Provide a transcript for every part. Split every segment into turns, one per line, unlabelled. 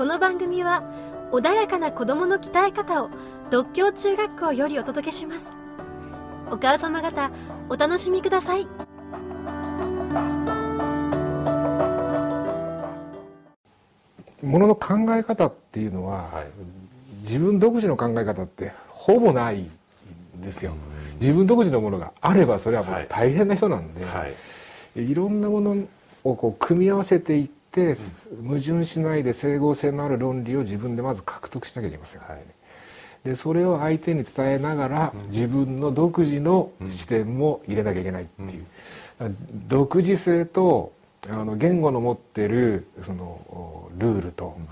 この番組は穏やかな子供の鍛え方を独協中学校よりお届けします。お母様方お楽しみください。
ものの考え方っていうのは、
はい。
自分独自の考え方ってほぼないんですよ。自分独自のものがあればそれはもう大変な人なんで、
はい。
い、ろんなものをこう組み合わせていって、矛盾しないで整合性のある論理を自分でまず獲得しなきゃいけません、
はい。
でそれを相手に伝えながら、自分の独自の視点も入れなきゃいけないっていう、独自性とあの言語の持ってるそのおルールと、うん。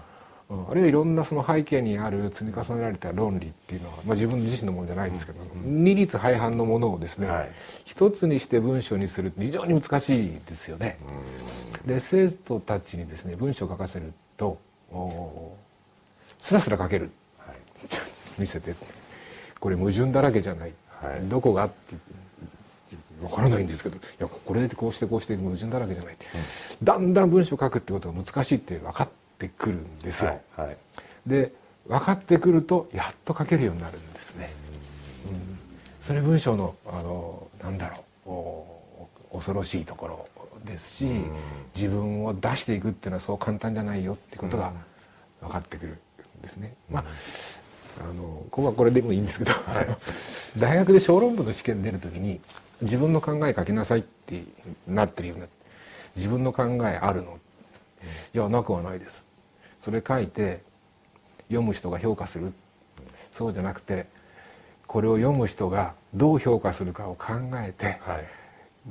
あるいはいろんなその背景にある積み重ねられた論理っていうのは、まあ、自分自身のものじゃないですけど、二律背反のものをですね、
はい。
一つにして文章にするって非常に難しいですよね。で生徒たちにですね文章を書かせるとおスラスラ書ける。
はい。
見せて。これ矛盾だらけじゃない、
はい。
どこがって分からないんですけどいやこれでこうしてこうして矛盾だらけじゃないって、だんだん文章を書くってことが難しいって分かってくるんですよ。
はいはい。
で分かってくるとやっと書けるようになるんですね。うん。それ文章のあのなんだろうお恐ろしいところですし、自分を出していくっていうのはそう簡単じゃないよってことが分かってくるんですね。まああのここはこれでもいいんですけど、大学で小論文の試験出る時に自分の考え書きなさいってなってるような自分の考えあるの。いやなくはないです。それ書いて読む人が評価する。そうじゃなくてこれを読む人がどう評価するかを考えて
はい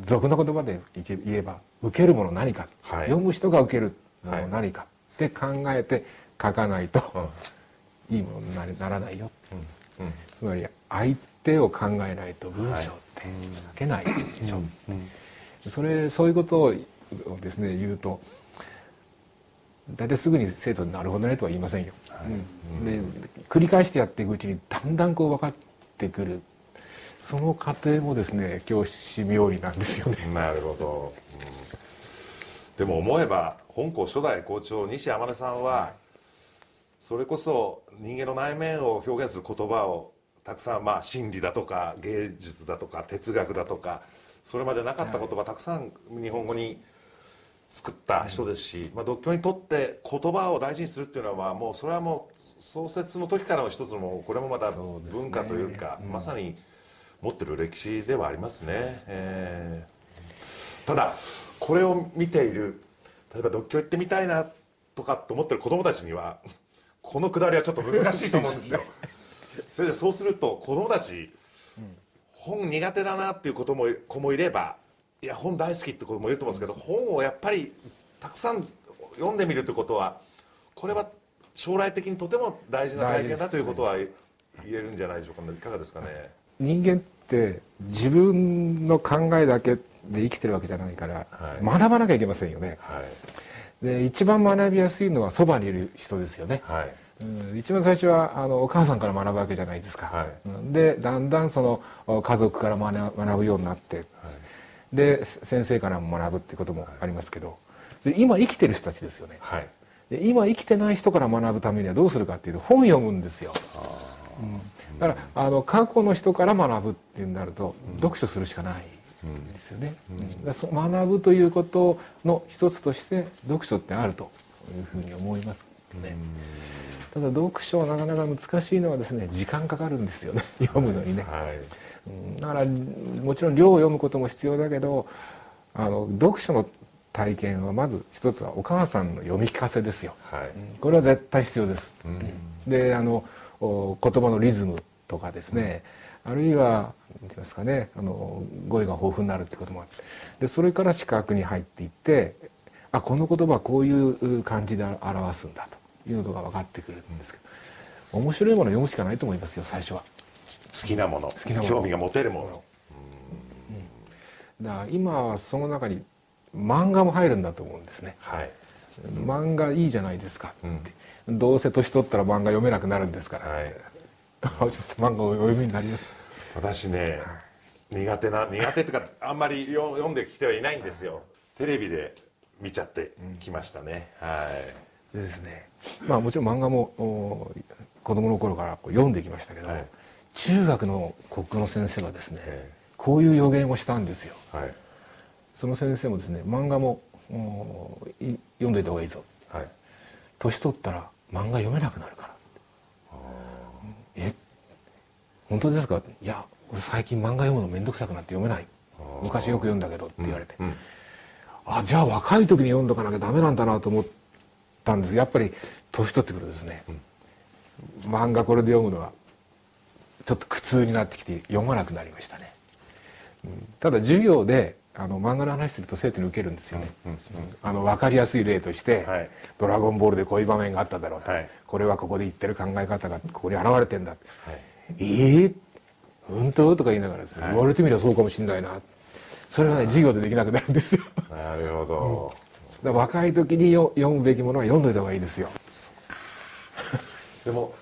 俗な言葉で言えば受けるもの何か、
はい。
読む人が受けるもの何かって考えて書かないと、いいものにならないよ、
うん。
つまり相手を考えないと文章って書けないでしょ、それそういうことをですね言うと大体すぐに生徒になるほどねとは言いませんよ、うん。で繰り返してやっていくうちにだんだんこう分かってくるその過程もですね教師冥利なんですよね。
なるほど、うん。でも思えば本校初代校長西天音さんは、それこそ人間の内面を表現する言葉をたくさんまあ心理だとか芸術だとか哲学だとかそれまでなかった言葉たくさん日本語に作った人ですし、まあ、独協にとって言葉を大事にするっていうのはもうそれはもう創設の時からの一つのこれもまた文化というかまさに持ってる歴史ではありますね。えー。ただこれを見ている例えば独協行ってみたいなとかって思ってる子供たちにはこのくだりはちょっと難しいと思うんですよ。それでそうすると子供たち、本苦手だなっていうことも子もいればいや本大好きって子もいると思うんですけど本をやっぱりたくさん読んでみるってことはこれは将来的にとても大事な体験だということは言えるんじゃないでしょうかね。いかがですかね
人間って自分の考えだけで生きてるわけじゃないから、
はい。
学ばなきゃいけませんよね。
はい。
で一番学びやすいのはそばにいる人ですよね、
はい。
うん一番最初はあのお母さんから学ぶわけじゃないですか、でだんだんそのお家族から学学ぶようになって、でせ先生からも学ぶっていうこともありますけどで今生きてる人たちですよね。
はい。
で今生きてない人から学ぶためにはどうするかっていうと本読むんですよ、うんだからあの過去の人から学ぶっていうなると、読書するしかないんですよね、うん。そう学ぶということの一つとして読書ってあるというふうに思いますね、ただ読書はなかなか難しいのはですね時間かかるんですよね。読むのにね、
はい。
うん。だからもちろん量を読むことも必要だけどあの読書の体験はまず一つはお母さんの読み聞かせですよ、
はい。
これは絶対必要です、であのお言葉のリズムとかですね、あるいは何て言いますかねあの語彙が豊富になるってこともあってでそれから視覚に入っていってあこの言葉はこういう感じで表すんだというのが分かってくるんですけど面白いものを読むしかないと思いますよ最初は。
好きなもの
きなもの。
興味が持てるもの。
だから今はその中に漫画も入るんだと思うんですね。
はい
漫画いいじゃないですかって、どうせ年取ったら漫画読めなくなるんですから、
はい。
青島さん漫画をお読みになります
私ね苦手な苦手っていうかあんまり読読んできてはいないんですよ。テレビで見ちゃってきましたね、はい。
でですね。まあもちろん漫画もお子供の頃からこう読んできましたけど、
はい。
中学の国語の先生がですね、
え。
こういう予言をしたんですよ。
はい。
その先生もですね漫画も読んどいた方がいいぞ。
はい。
年取ったら漫画読めなくなるから。え？本当ですか？いや俺最近漫画読むの面倒くさくなって読めない。昔よく読んだけどって言われて、
うん
あじゃあ若い時に読んどかなきゃダメなんだなと思ったんです。やっぱり年取ってくるとですね、漫画これで読むのはちょっと苦痛になってきて読まなくなりましたね、うん。ただ授業であの漫画の話すると生徒に受けるんですよね、あの分かりやすい例として、
はい。
ドラゴンボールでこういう場面があっただろうと、
はい。
これはここで言ってる考え方がここに現れてんだ、
はい。
ええ本当？とか言いながらですね、
はい。
言われてみればそうかもしれないな。それがね授業でできなくなるんですよ。
なるほど、
だから若い時によ読むべきものは読んどいた方がいいですよ。
でも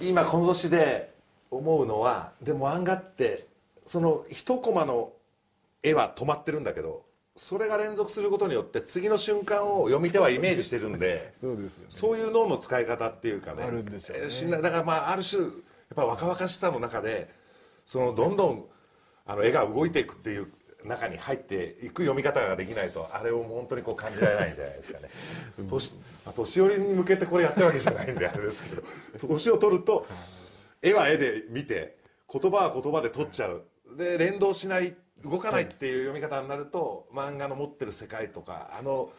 今この年で思うのはでも漫画ってその一コマの絵は止まってるんだけどそれが連続することによって次の瞬間を読み手はイメージしてるんで
そうです
そういう脳の使い方っていうかね。
あるんでしょうね。
だからまあある種やっぱ若々しさの中でそのどんどんあの絵が動いていくっていう中に入っていく読み方ができないとあれを本当にこう感じられないんじゃないですかね。年まあ年寄りに向けてこれやってるわけじゃないんであれですけど年を取ると絵は絵で見て言葉は言葉で取っちゃう。で連動しない動かないっていう読み方になると漫画の持ってる世界とかあの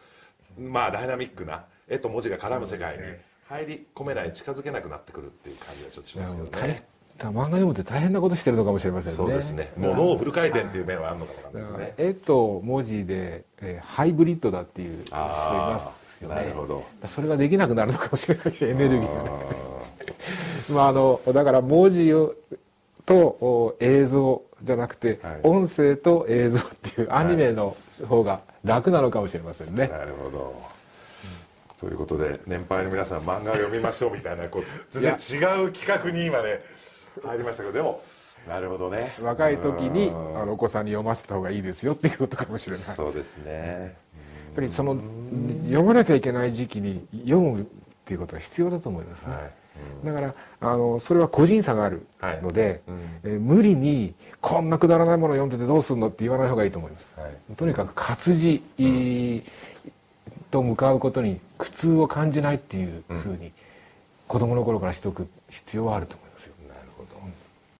まあダイナミックな絵と文字が絡む世界に入り込めない近づけなくなってくるっていう感じがちょっとしますけどね
漫画読むって大変なことしてるのかもしれませんね。
そうですね。もう脳フル回転っていう面はあるのかもですね。
絵と文字で、えーハイブリッドだっていう人いますよね。
なるほど。
それができなくなるのかもしれない。エネルギーがね まああのだから文字をとお映像じゃなくて、
はい。
音声と映像っていうアニメの方が楽なのかもしれませんね、
なるほど。ということで年配の皆さん漫画を読みましょうみたいなこう全然違う企画に今ね入りましたけどでもなるほどね。
若い時に
うん。
あのお子さんに読ませた方がいいですよっていうことかもしれない。やっ
そうですね。
ぱりその読まなきゃいけない時期に読むっていうことが必要だと思いますね、
はい
だからあのそれは個人差があるので、
はい。
えー無理にこんなくだらないものを読んでてどうするのって言わない方がいいと思います、
はい。
とにかく活字、と向かうことに苦痛を感じないっていうふうに子供の頃からしておく必要はあると思います